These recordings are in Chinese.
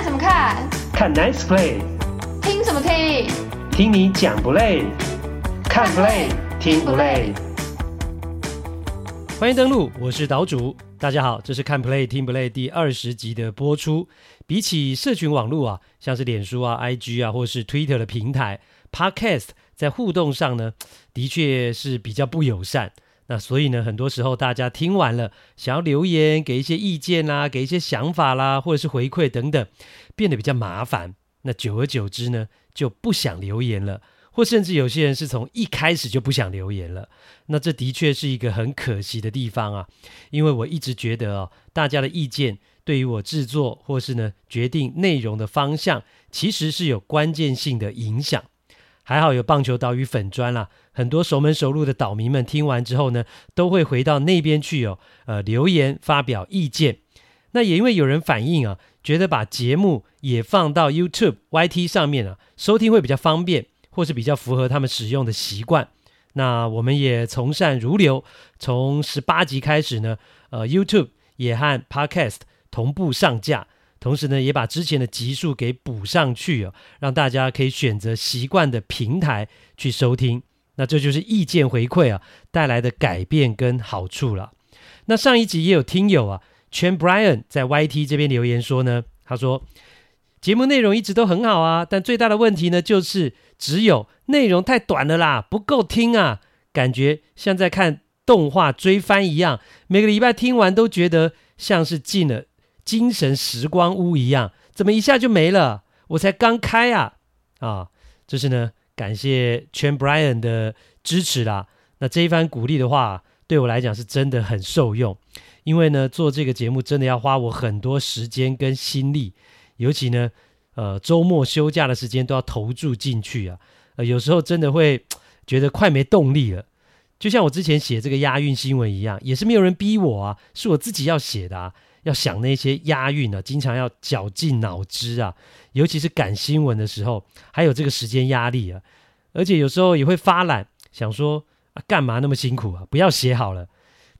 看什么看？看 Nice Play。听什么听？听你讲不累？看 Play 听不累？欢迎登录，我是岛主。大家好，这是看 Play 听不累第二十集的播出。比起社群网络啊，像是脸书啊、IG 啊，或是 Twitter 的平台，Podcast 在互动上呢，的确是比较不友善。那所以呢，很多时候大家听完了，想要留言给一些意见啦，给一些想法啦，或者是回馈等等，变得比较麻烦。那久而久之呢，就不想留言了，或甚至有些人是从一开始就不想留言了。那这的确是一个很可惜的地方啊，因为我一直觉得哦，大家的意见对于我制作或是呢决定内容的方向，其实是有关键性的影响。还好有棒球岛屿粉砖啦，很多熟门熟路的岛民们听完之后呢，都会回到那边去哦，呃，留言发表意见。那也因为有人反映啊，觉得把节目也放到 YouTube、YT 上面啊，收听会比较方便，或是比较符合他们使用的习惯。那我们也从善如流，从十八集开始呢，呃，YouTube 也和 Podcast 同步上架。同时呢，也把之前的集数给补上去哦，让大家可以选择习惯的平台去收听。那这就是意见回馈啊带来的改变跟好处了。那上一集也有听友啊，Chen Brian 在 YT 这边留言说呢，他说节目内容一直都很好啊，但最大的问题呢，就是只有内容太短了啦，不够听啊，感觉像在看动画追番一样，每个礼拜听完都觉得像是进了。精神时光屋一样，怎么一下就没了？我才刚开啊！啊，这是呢，感谢全 Brian 的支持啦。那这一番鼓励的话，对我来讲是真的很受用。因为呢，做这个节目真的要花我很多时间跟心力，尤其呢，呃，周末休假的时间都要投注进去啊。呃，有时候真的会觉得快没动力了。就像我之前写这个押韵新闻一样，也是没有人逼我啊，是我自己要写的啊。要想那些押韵、啊，经常要绞尽脑汁啊，尤其是赶新闻的时候，还有这个时间压力啊，而且有时候也会发懒，想说啊，干嘛那么辛苦啊，不要写好了。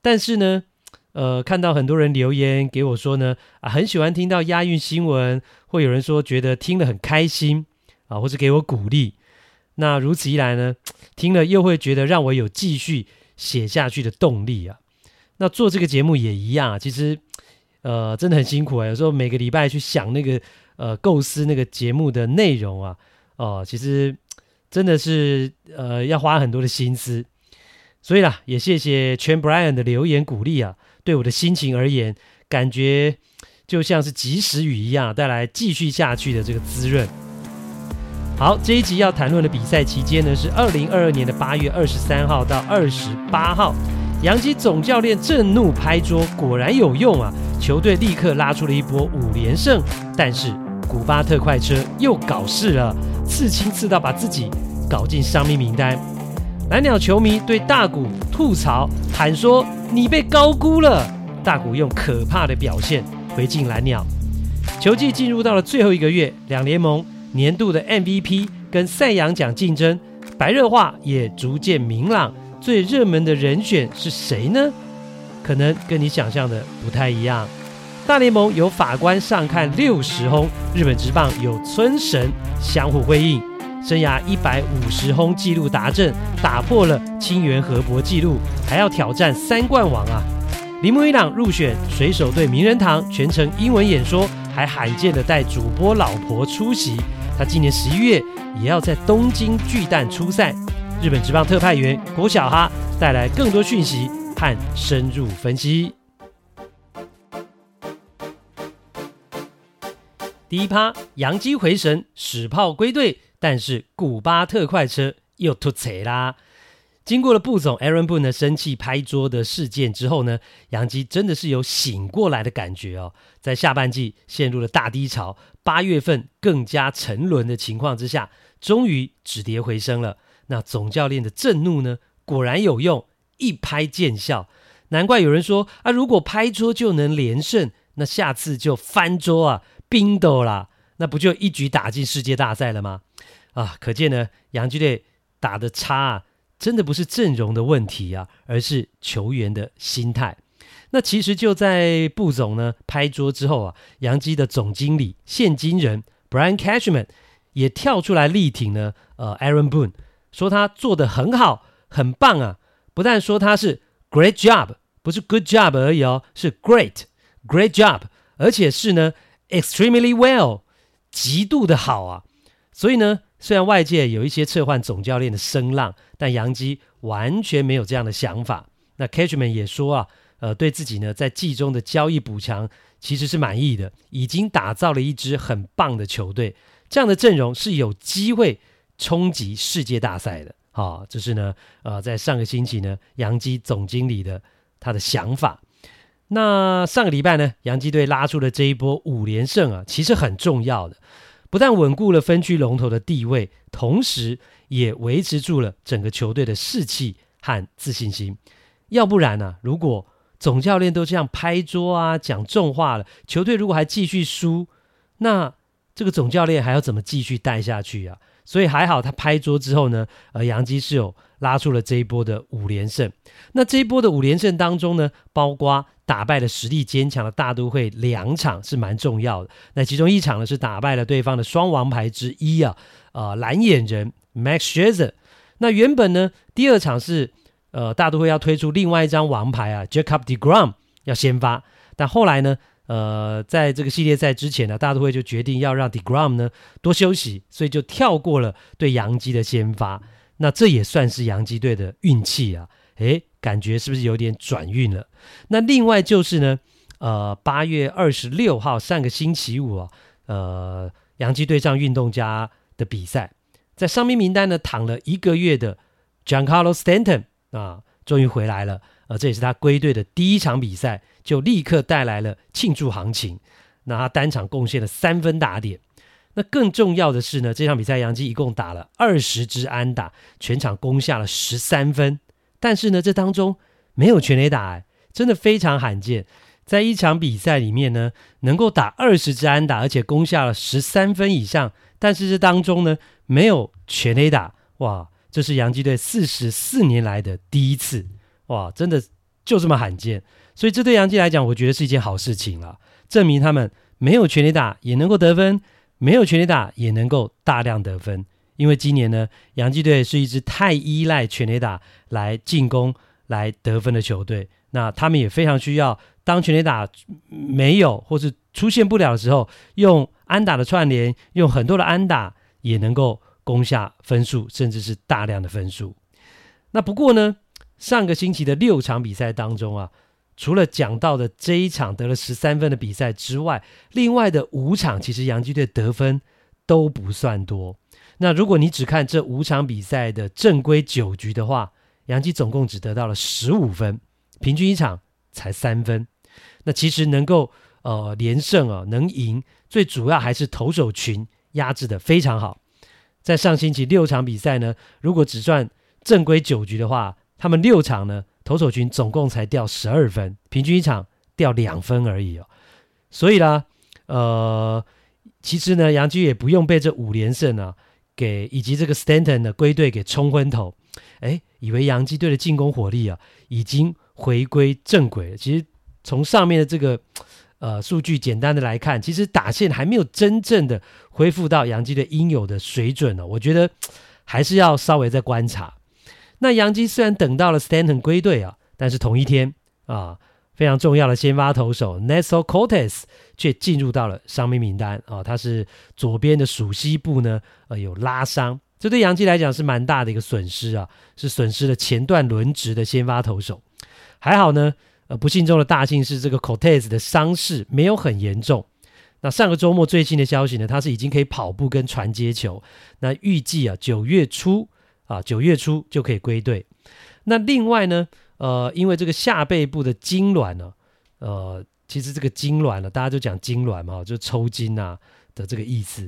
但是呢，呃，看到很多人留言给我说呢，啊，很喜欢听到押韵新闻，或有人说觉得听了很开心啊，或者给我鼓励。那如此一来呢，听了又会觉得让我有继续写下去的动力啊。那做这个节目也一样啊，其实。呃，真的很辛苦啊！有时候每个礼拜去想那个呃构思那个节目的内容啊，哦、其实真的是呃要花很多的心思。所以啦，也谢谢全 Brian 的留言鼓励啊，对我的心情而言，感觉就像是及时雨一样，带来继续下去的这个滋润。好，这一集要谈论的比赛期间呢，是二零二二年的八月二十三号到二十八号。洋基总教练震怒拍桌，果然有用啊！球队立刻拉出了一波五连胜，但是古巴特快车又搞事了，刺青刺到把自己搞进伤兵名单。蓝鸟球迷对大谷吐槽，喊说：“你被高估了。”大谷用可怕的表现回敬蓝鸟。球季进入到了最后一个月，两联盟年度的 MVP 跟赛扬奖竞争白热化也逐渐明朗。最热门的人选是谁呢？可能跟你想象的不太一样。大联盟有法官上看六十轰，日本职棒有村神相互辉映，生涯一百五十轰纪录达阵，打破了清源和博纪录，还要挑战三冠王啊！铃木一朗入选水手队名人堂，全程英文演说，还罕见的带主播老婆出席。他今年十一月也要在东京巨蛋出赛。日本职棒特派员郭小哈带来更多讯息和深入分析。第一趴，洋基回神，使炮归队，但是古巴特快车又突贼啦。经过了布总 Aaron Boone 的生气拍桌的事件之后呢，洋基真的是有醒过来的感觉哦。在下半季陷入了大低潮，八月份更加沉沦的情况之下，终于止跌回升了。那总教练的震怒呢，果然有用，一拍见效。难怪有人说啊，如果拍桌就能连胜，那下次就翻桌啊冰斗啦，那不就一举打进世界大赛了吗？啊，可见呢，洋基队打得差啊，真的不是阵容的问题啊，而是球员的心态。那其实就在布总呢拍桌之后啊，洋基的总经理现金人 Brian Cashman 也跳出来力挺呢，呃，Aaron Boone 说他做得很好，很棒啊，不但说他是 Great job，不是 Good job 而已哦，是 Great Great job，而且是呢 Extremely well，极度的好啊。所以呢，虽然外界有一些撤换总教练的声浪，但杨基完全没有这样的想法。那 Catchman 也说啊。呃，对自己呢，在季中的交易补强其实是满意的，已经打造了一支很棒的球队，这样的阵容是有机会冲击世界大赛的。好、这是呢，呃，在上个星期呢，洋基总经理的他的想法。那上个礼拜呢，洋基队拉出了这一波五连胜啊，其实很重要的，不但稳固了分区龙头的地位，同时也维持住了整个球队的士气和自信心。要不然呢、如果总教练都这样拍桌啊，讲重话了。球队如果还继续输，那这个总教练还要怎么继续带下去啊？所以还好，他拍桌之后呢，呃，杨基是有拉出了这一波的五连胜。那这一波的五连胜当中呢，包括打败了实力坚强的大都会两场是蛮重要的。那其中一场呢是打败了对方的双王牌之一啊，呃，蓝眼人 Max Scherzer。那原本呢，第二场是。呃，大都会要推出另外一张王牌啊，Jacob deGrom 要先发，但后来呢，呃，在这个系列赛之前呢，大都会就决定要让 deGrom 呢多休息，所以就跳过了对洋基的先发。那这也算是洋基队的运气啊，诶，感觉是不是有点转运了？那另外就是呢，呃，八月二十六号上个星期五啊，呃，洋基队上运动家的比赛，在伤兵名单呢躺了一个月的 j a n c a r l o Stanton。啊，终于回来了！呃，这也是他归队的第一场比赛，就立刻带来了庆祝行情。那他单场贡献了三分打点。那更重要的是呢，这场比赛杨基一共打了二十支安打，全场攻下了十三分。但是呢，这当中没有全垒打，哎，真的非常罕见。在一场比赛里面呢，能够打二十支安打，而且攻下了十三分以上，但是这当中呢，没有全垒打，哇！这是洋基队四十四年来的第一次，哇，真的就这么罕见，所以这对洋基来讲，我觉得是一件好事情了，证明他们没有全垒打也能够得分，没有全垒打也能够大量得分。因为今年呢，洋基队是一支太依赖全垒打来进攻、来得分的球队，那他们也非常需要，当全垒打没有或是出现不了的时候，用安打的串联，用很多的安打也能够。攻下分数，甚至是大量的分数。那不过呢，上个星期的六场比赛当中啊，除了讲到的这一场得了十三分的比赛之外，另外的五场其实洋基队得分都不算多。那如果你只看这五场比赛的正规九局的话，洋基总共只得到了十五分，平均一场才三分。那其实能够呃连胜啊，能赢，最主要还是投手群压制的非常好。在上星期六场比赛呢，如果只算正规九局的话，他们六场呢，投手群总共才掉十二分，平均一场掉两分而已哦。所以啦，呃，其实呢，洋基也不用被这五连胜啊，给以及这个 Stanton 的归队给冲昏头，哎，以为洋基队的进攻火力啊已经回归正轨了。其实从上面的这个。呃，数据简单的来看，其实打线还没有真正的恢复到杨基的应有的水准呢、哦。我觉得还是要稍微再观察。那杨基虽然等到了 Stanton 归队啊，但是同一天啊，非常重要的先发投手 Nestor Cortes 却进入到了伤兵名单啊。他是左边的鼠蹊部呢，呃，有拉伤，这对杨基来讲是蛮大的一个损失啊，是损失了前段轮值的先发投手。还好呢。呃，不幸中的大幸是，这个 Cortez 的伤势没有很严重。那上个周末最新的消息呢，他是已经可以跑步跟传接球。那预计啊，九月初啊，九月初就可以归队。那另外呢，呃，因为这个下背部的痉挛呢，呃，其实这个痉挛呢，大家都讲痉挛嘛，就抽筋啊的这个意思。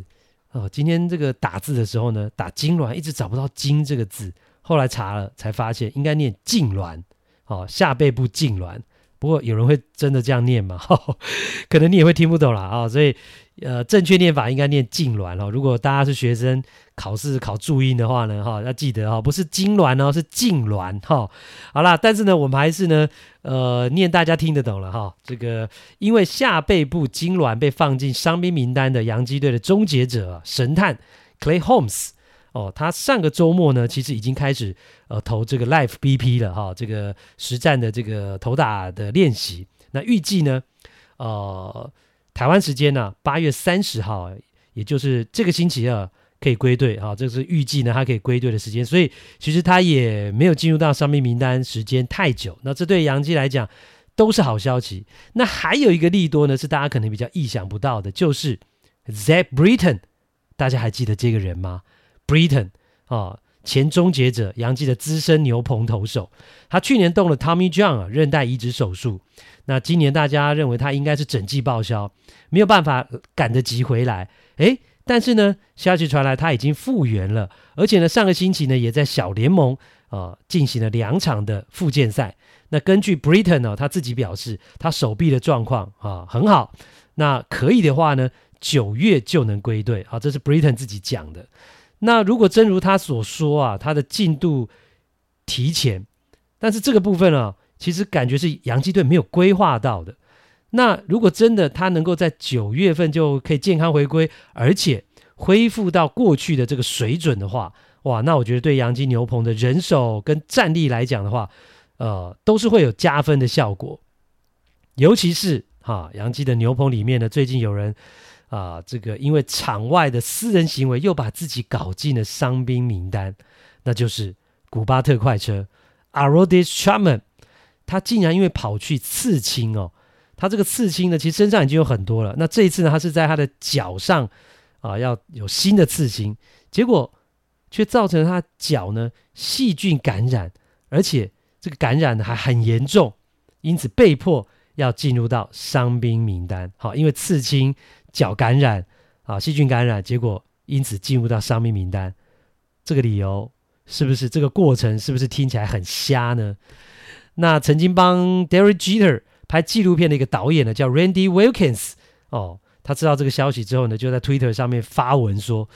哦、呃，今天这个打字的时候呢，打痉挛一直找不到“筋”这个字，后来查了才发现应该念痉挛。哦，下背部痉挛。不过有人会真的这样念吗？可能你也会听不懂了啊，所以呃，正确念法应该念痉挛哦。如果大家是学生，考试考注音的话呢，哈，要记得哈，不是痉挛哦，是痉挛哈。好啦，但是呢，我们还是呢，呃，念大家听得懂了哈。这个因为下背部痉挛被放进伤兵名单的洋基队的终结者神探 Clay Holmes。哦，他上个周末呢，其实已经开始呃投这个 Life BP 了哈，这个实战的这个投打的练习。那预计呢，呃，台湾时间呢八月三十号，也就是这个星期二可以归队哈，这是预计呢他可以归队的时间。所以其实他也没有进入到伤病名单时间太久。那这对杨基来讲都是好消息。那还有一个利多呢，是大家可能比较意想不到的，就是 Zach Britton，大家还记得这个人吗？Britton 啊，前终结者，杨基的资深牛棚投手，他去年动了 Tommy John 啊韧带移植手术，那今年大家认为他应该是整季报销，没有办法赶得及回来。诶，但是呢，消息传来他已经复原了，而且呢，上个星期呢也在小联盟啊进行了两场的复健赛。那根据 Britton 呢，他自己表示，他手臂的状况啊很好，那可以的话呢，九月就能归队。啊，这是 Britton 自己讲的。那如果真如他所说啊，他的进度提前，但是这个部分啊，其实感觉是洋基队没有规划到的。那如果真的他能够在九月份就可以健康回归，而且恢复到过去的这个水准的话，哇，那我觉得对洋基牛棚的人手跟战力来讲的话，呃，都是会有加分的效果。尤其是哈，洋基的牛棚里面呢，最近有人。啊，这个因为场外的私人行为，又把自己搞进了伤兵名单，那就是古巴特快车，Aroldi Chapman，他竟然因为跑去刺青哦，他这个刺青呢，其实身上已经有很多了。那这一次呢，他是在他的脚上啊，要有新的刺青，结果却造成他脚呢细菌感染，而且这个感染呢还很严重，因此被迫要进入到伤兵名单。好，因为刺青。脚感染啊，细菌感染，结果因此进入到伤兵名单，这个理由是不是这个过程是不是听起来很瞎呢？那曾经帮 Derek Jeter 拍纪录片的一个导演呢，叫 Randy Wilkins 哦，他知道这个消息之后呢，就在 Twitter 上面发文说，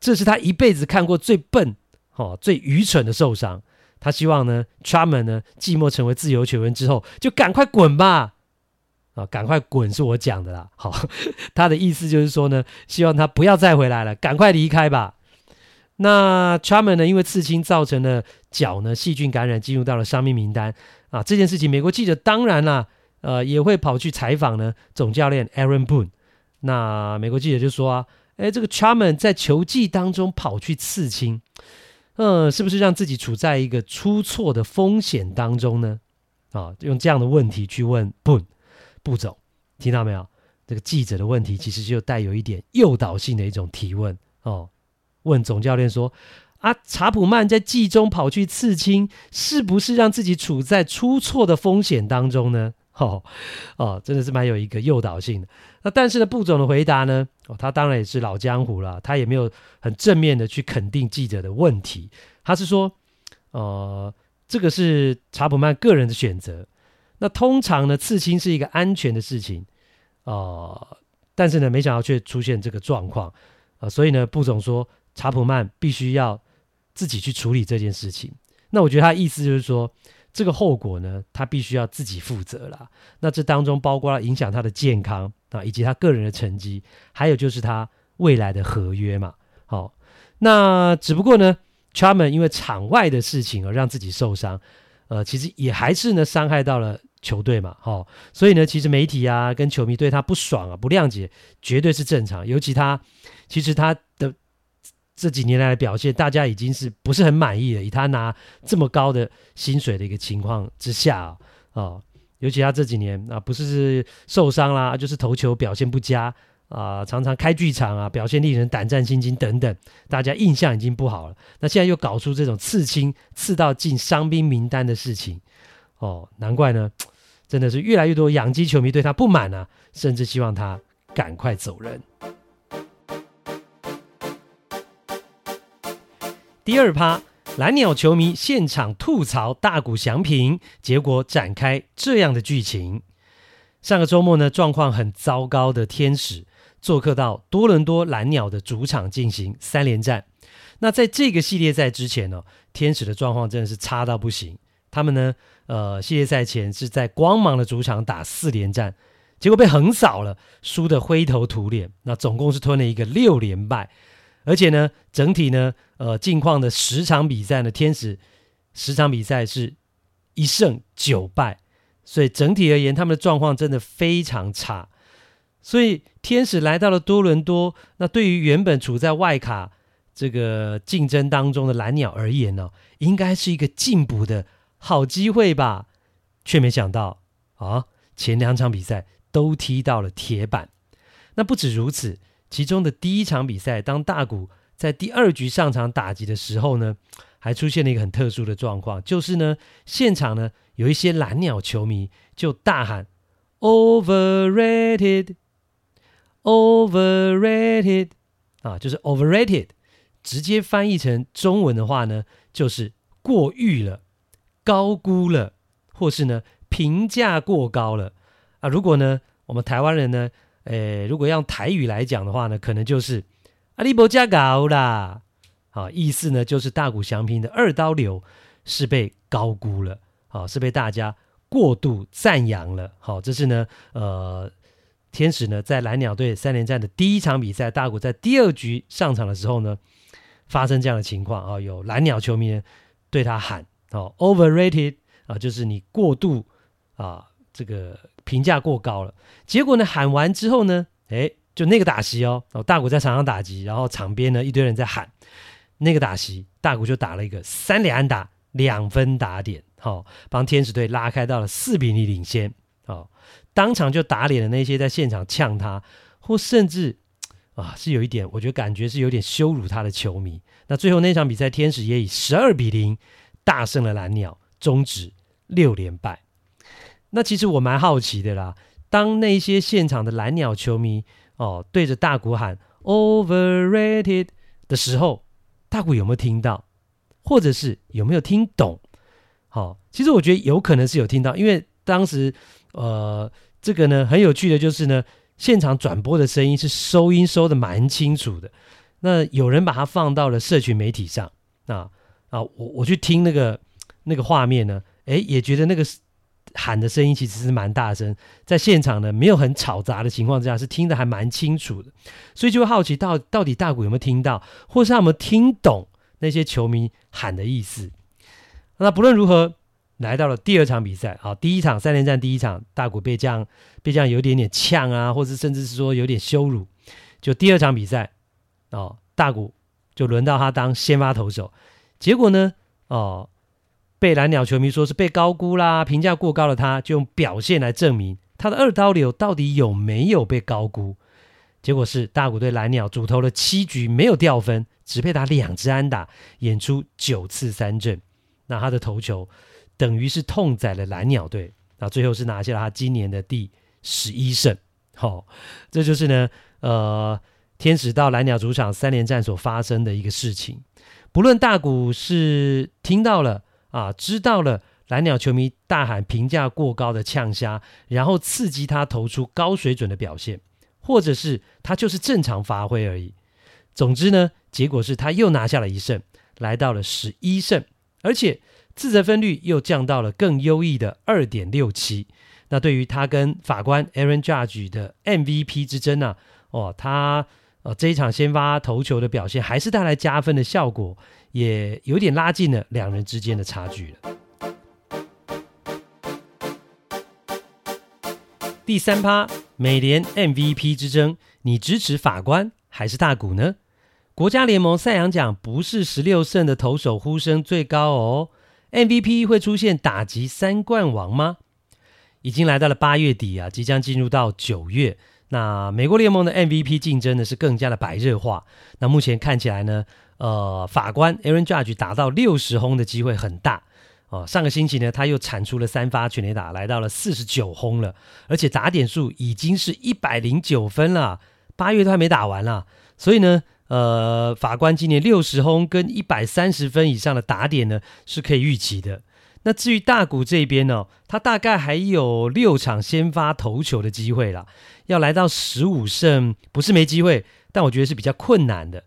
这是他一辈子看过最笨、哦最愚蠢的受伤。他希望呢，Chapman 呢，寂寞成为自由球员之后，就赶快滚吧。啊，赶快滚！是我讲的啦。好，他的意思就是说呢，希望他不要再回来了，赶快离开吧。那 Charman 呢，因为刺青造成了脚呢细菌感染，进入到了伤病名单啊。这件事情，美国记者当然啦，呃，也会跑去采访呢总教练 Aaron Boone。那美国记者就说啊，哎，这个 Charman 在球技当中跑去刺青，呃，是不是让自己处在一个出错的风险当中呢？啊，用这样的问题去问 Boone。步骤，听到没有？这个记者的问题其实就带有一点诱导性的一种提问哦。问总教练说：“啊，查普曼在季中跑去刺青，是不是让自己处在出错的风险当中呢？” 哦哦，真的是蛮有一个诱导性的。那但是呢，步总的回答呢？哦，他当然也是老江湖了，他也没有很正面的去肯定记者的问题。他是说：“呃，这个是查普曼个人的选择。”那通常呢，刺青是一个安全的事情，啊、呃，但是呢，没想到却出现这个状况，啊、呃，所以呢，布总说查普曼必须要自己去处理这件事情。那我觉得他的意思就是说，这个后果呢，他必须要自己负责了。那这当中包括了影响他的健康啊，以及他个人的成绩，还有就是他未来的合约嘛。好，那只不过呢，Chapman 因为场外的事情而让自己受伤。呃，其实也还是呢，伤害到了球队嘛，哈、哦，所以呢，其实媒体啊跟球迷对他不爽啊、不谅解，绝对是正常。尤其他，其实他的这几年来的表现，大家已经是不是很满意了。以他拿这么高的薪水的一个情况之下啊，哦、尤其他这几年啊，不是，受伤啦，就是投球表现不佳。啊、常常开剧场啊，表现令人胆战心惊等等，大家印象已经不好了。那现在又搞出这种刺青刺到进伤兵名单的事情，哦，难怪呢，真的是越来越多养鸡球迷对他不满啊，甚至希望他赶快走人。第二趴，蓝鸟球迷现场吐槽大谷翔平，结果展开这样的剧情。上个周末呢，状况很糟糕的天使做客到多伦多蓝鸟的主场进行三连战。那在这个系列赛之前呢，天使的状况真的是差到不行。他们呢，呃，系列赛前是在光芒的主场打四连战，结果被横扫了，输得灰头土脸。那总共是吞了一个六连败。而且呢，整体呢，呃，近况的十场比赛呢，天使十场比赛是一胜九败，所以整体而言，他们的状况真的非常差。所以天使来到了多伦多，那对于原本处在外卡这个竞争当中的蓝鸟而言呢，应该是一个进步的好机会吧？却没想到啊，前两场比赛都踢到了铁板。那不止如此。其中的第一场比赛，当大谷在第二局上场打击的时候呢，还出现了一个很特殊的状况，就是呢，现场呢有一些蓝鸟球迷就大喊 “overrated”，“overrated” 啊，就是 “overrated”，直接翻译成中文的话呢，就是过誉了、高估了，或是呢评价过高了。啊。如果呢，我们台湾人呢，诶，如果用台语来讲的话呢，可能就是阿里伯加高啦，好，意思呢就是大谷翔平的二刀流是被高估了，好，是被大家过度赞扬了，好，这是呢，呃，天使呢在蓝鸟队三连战的第一场比赛，大谷在第二局上场的时候呢，发生这样的情况。啊，有蓝鸟球迷对他喊，哦，overrated 啊，就是你过度啊，这个。评价过高了，结果呢，喊完之后呢，诶，就那个打席哦，哦，大谷在场上打击，然后场边呢一堆人在喊那个打席，大谷就打了一个三连安打，两分打点，好、哦，帮天使队拉开到了四比零领先，哦，当场就打脸了那些在现场呛他，或甚至啊是有一点，我觉得感觉是有点羞辱他的球迷。那最后那场比赛，天使也以十二比零大胜了蓝鸟，终止六连败。那其实我蛮好奇的啦，当那些现场的蓝鸟球迷哦对着大谷喊 “overrated” 的时候，大谷有没有听到，或者是有没有听懂？好、哦，其实我觉得有可能是有听到，因为当时呃这个呢很有趣的就是呢，现场转播的声音是收音收得蛮清楚的，那有人把它放到了社群媒体上啊啊，我我去听那个那个画面呢，诶，也觉得那个。喊的声音其实是蛮大声，在现场呢没有很吵杂的情况之下，是听得还蛮清楚的，所以就会好奇到到底大谷有没有听到，或是他有没有听懂那些球迷喊的意思。那不论如何，来到了第二场比赛啊，第一场三连战第一场，大谷被这样被这样有点点呛啊，或是甚至是说有点羞辱。就第二场比赛哦，大谷就轮到他当先发投手，结果呢哦。被蓝鸟球迷说是被高估啦，评价过高的他，就用表现来证明他的二刀流到底有没有被高估。结果是大谷对蓝鸟主投了七局没有掉分，只被打两支安打，演出九次三振。那他的投球等于是痛宰了蓝鸟队，那最后是拿下了他今年的第十一胜。好、哦，这就是呢，呃，天使到蓝鸟主场三连战所发生的一个事情。不论大谷是听到了。啊，知道了，蓝鸟球迷大喊评价过高的呛声，然后刺激他投出高水准的表现，或者是他就是正常发挥而已。总之呢，结果是他又拿下了一胜，来到了十一胜，而且自责分率又降到了更优异的二点六七。那对于他跟法官 Aaron Judge 的 MVP 之争呢、啊？哦，他。呃，这一场先发投球的表现还是带来加分的效果，也有点拉近了两人之间的差距了。第三趴，美联 MVP 之争，你支持法官还是大谷呢？国家联盟赛扬奖不是十六胜的投手呼声最高哦，MVP 会出现打击三冠王吗？已经来到了八月底啊，即将进入到九月。那美国联盟的 MVP 竞争呢是更加的白热化。那目前看起来呢，呃，法官 Aaron Judge 达到六十轰的机会很大哦。上个星期呢，他又产出了三发全垒打，来到了四十九轰了，而且打点数已经是一百零九分了。八月都还没打完啦，所以呢，呃，法官今年六十轰跟一百三十分以上的打点呢，是可以预期的。那至于大谷这边呢、哦，他大概还有六场先发投球的机会啦，要来到十五胜不是没机会，但我觉得是比较困难的。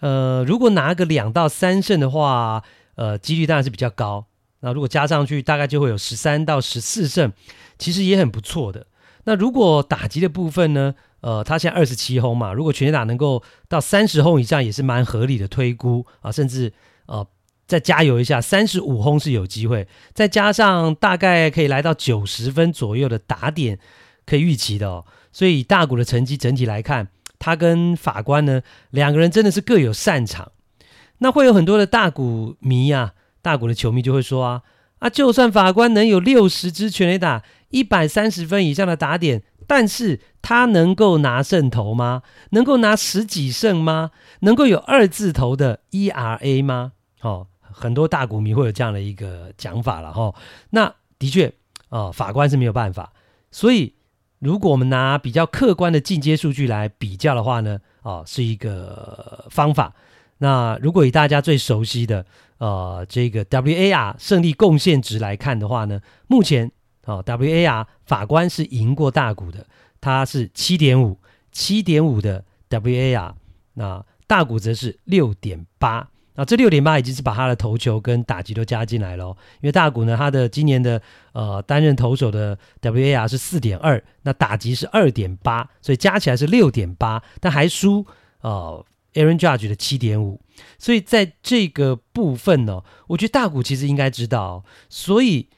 呃，如果拿个两到三胜的话，呃，几率当然是比较高。那如果加上去，大概就会有十三到十四胜，其实也很不错的。那如果打击的部分呢？呃，他现在二十七轰嘛，如果全打能够到三十轰以上，也是蛮合理的推估啊。甚至呃，再加油一下，三十五轰是有机会，再加上大概可以来到九十分左右的打点，可以预期的哦。所以大谷的成绩整体来看，他跟法官呢两个人真的是各有擅长。那会有很多的大谷迷啊，大谷的球迷就会说啊啊，就算法官能有六十支全垒打，一百三十分以上的打点。但是他能够拿胜投吗？能够拿十几胜吗？能够有二字头的 ERA 吗？哦，很多大股民会有这样的一个讲法了哈、那的确啊、哦，法官是没有办法。所以，如果我们拿比较客观的进阶数据来比较的话呢，哦，是一个方法。那如果以大家最熟悉的呃这个 WAR 胜利贡献值来看的话呢，目前。哦，WAR 法官是赢过大股的，他是七点五，七点五的 WAR，那大股则是六点八，这六点八已经是把他的投球跟打击都加进来了，因为大谷呢，他的今年的呃担任投手的 WAR 是四点二，那打击是二点八，所以加起来是六点八，但还输呃 Aaron Judge 的七点五，所以在这个部分呢，我觉得大谷其实应该知道，所以。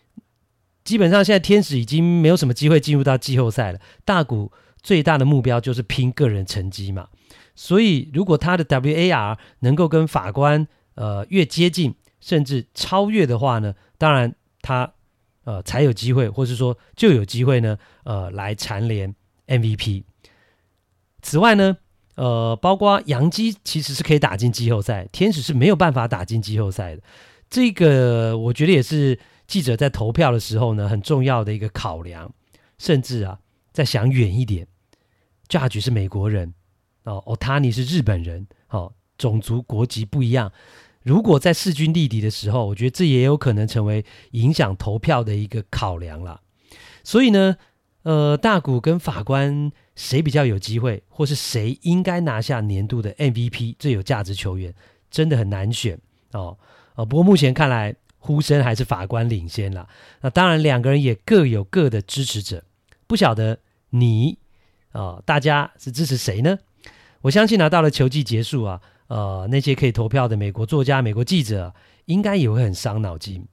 基本上现在天使已经没有什么机会进入到季后赛了。大谷最大的目标就是拼个人成绩嘛，所以如果他的 WAR 能够跟法官呃越接近，甚至超越的话呢，当然他呃才有机会，或是说就有机会呢呃来蝉联 MVP。此外呢，呃，包括杨基其实是可以打进季后赛，天使是没有办法打进季后赛的。这个我觉得也是。记者在投票的时候呢，很重要的一个考量，甚至啊，再想远一点，Judge 是美国人哦，Ohtani 是日本人，哦，种族国籍不一样。如果在势均力敌的时候，我觉得这也有可能成为影响投票的一个考量了。所以呢，呃，大谷跟法官谁比较有机会，或是谁应该拿下年度的 MVP 最有价值球员，真的很难选哦。呃，不过目前看来。呼声还是法官领先了，那当然两个人也各有各的支持者，不晓得你啊、大家是支持谁呢？我相信呢，到了球季结束啊，呃，那些可以投票的美国作家、美国记者，应该也会很伤脑筋。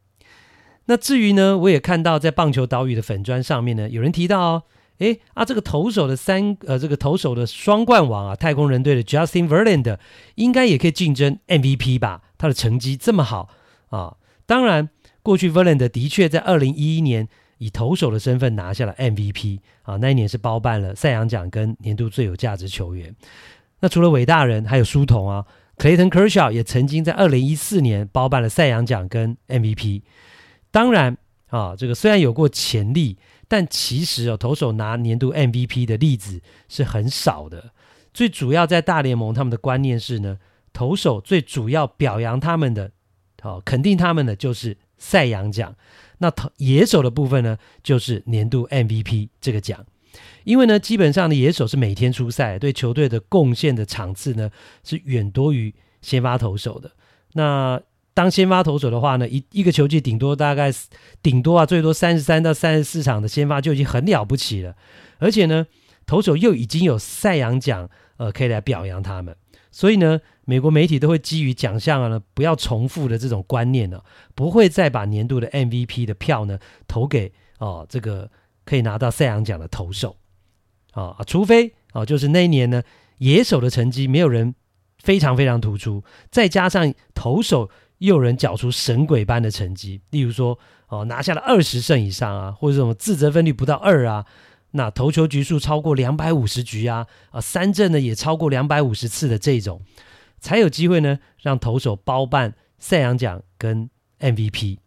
那至于呢，我也看到在棒球岛屿的粉砖上面呢，有人提到哦，诶啊，这个投手的三呃，这个投手的双冠王啊，太空人队的 Justin Verlander 应该也可以竞争 MVP 吧？他的成绩这么好啊。当然，过去 Verlander 的确在二零一一年以投手的身份拿下了 MVP 啊，那一年是包办了赛扬奖跟年度最有价值球员。那除了伟大人，还有书童啊，Clayton Kershaw 也曾经在二零一四年包办了赛扬奖跟 MVP。当然啊，这个虽然有过潜力，但其实哦，投手拿年度 MVP 的例子是很少的。最主要在大联盟，他们的观念是呢，投手最主要表扬他们的。好，肯定他们的就是赛扬奖。那投野手的部分呢，就是年度 MVP 这个奖。因为呢，基本上的野手是每天出赛，对球队的贡献的场次呢是远多于先发投手的。那当先发投手的话呢，一一个球季顶多大概顶多啊，最多三十三到三十四场的先发就已经很了不起了。而且呢，投手又已经有赛扬奖，呃，可以来表扬他们。所以呢，美国媒体都会基于奖项啊呢不要重复的这种观念呢，不会再把年度的 MVP 的票呢投给哦这个可以拿到赛扬奖的投手啊，除非哦就是那一年呢野手的成绩没有人非常非常突出，再加上投手又有人缴出神鬼般的成绩，例如说哦拿下了二十胜以上啊，或者什么自责分率不到二啊。那投球局数超过两百五十局啊，啊三振呢也超过两百五十次的这种，才有机会呢让投手包办赛扬奖跟 MVP。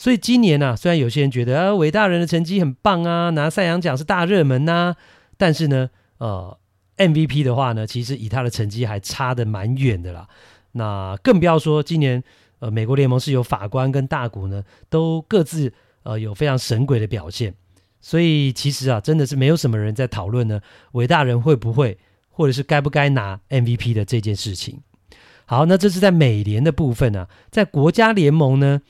所以今年呢、啊，虽然有些人觉得啊伟大人的成绩很棒啊，拿赛扬奖是大热门呐、啊，但是呢，呃 MVP 的话呢，其实以他的成绩还差得蛮远的啦。那更不要说今年呃美国联盟是有法官跟大谷呢，都各自呃有非常神鬼的表现。所以其实啊，真的是没有什么人在讨论呢，伟大人会不会或者是该不该拿 MVP 的这件事情。好，那这是在美联的部分、啊，在国家联盟呢，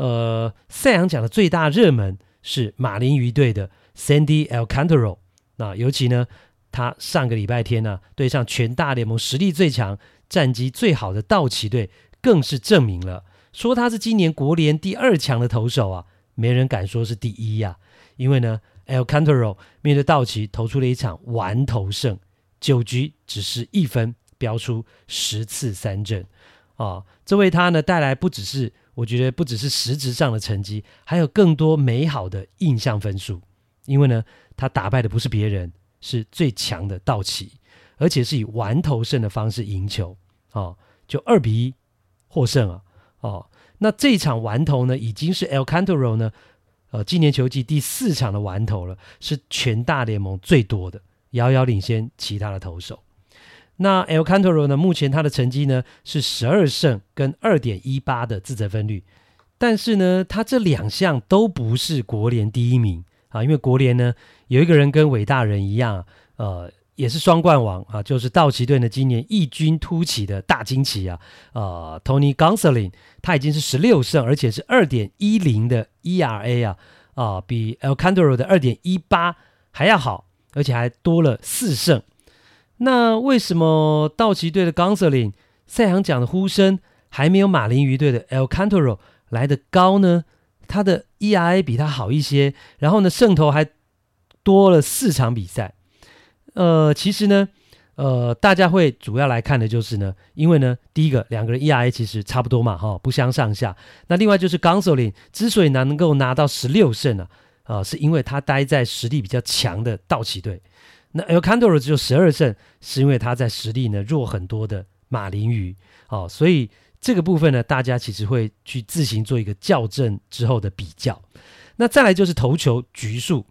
呃，赛扬奖的最大热门是马林鱼队的 Sandy Alcantara。那尤其呢，他上个礼拜天呢、对上全大联盟实力最强、战绩最好的道奇队，更是证明了，说他是今年国联第二强的投手啊，没人敢说是第一呀、因为呢，Alcantara 面对道奇投出了一场完投胜，九局只失一分，飙出十次三振，啊，这为他呢带来不只是我觉得不只是实质上的成绩，还有更多美好的印象分数。因为呢，他打败的不是别人，是最强的道奇，而且是以完投胜的方式赢球，啊，就二比一获胜啊，哦，那这场完投呢，已经是 El Cantaro 呢。呃，今年球季第四场的完投了，是全大联盟最多的，遥遥领先其他的投手。那 Alcantara 呢，目前他的成绩呢是十二胜跟二点一八的自责分率，但是呢，他这两项都不是国联第一名啊，因为国联呢有一个人跟伟大人一样，呃。也是双冠王啊，就是道奇队呢今年异军突起的大惊奇啊，呃，Tony Gonsolin 他已经是十六胜，而且是二点一零的 ERA 啊，啊、比 Alcantara 的二点一八还要好，而且还多了四胜。那为什么道奇队的 Gonsolin 赛扬奖的呼声还没有马林鱼队的 Alcantara 来得高呢？他的 ERA 比他好一些，然后呢胜投还多了四场比赛。呃，其实呢，呃，大家会主要来看的就是呢，因为呢，第一个两个人 ERA 其实差不多嘛，哈，不相上下。那另外就是 Gonsolin 之所以能够拿到十六胜呢，啊，是因为他待在实力比较强的道奇队。那 Alcantara 只有十二胜，是因为他在实力呢弱很多的马林鱼。哦，所以这个部分呢，大家其实会去自行做一个校正之后的比较。那再来就是投球局数。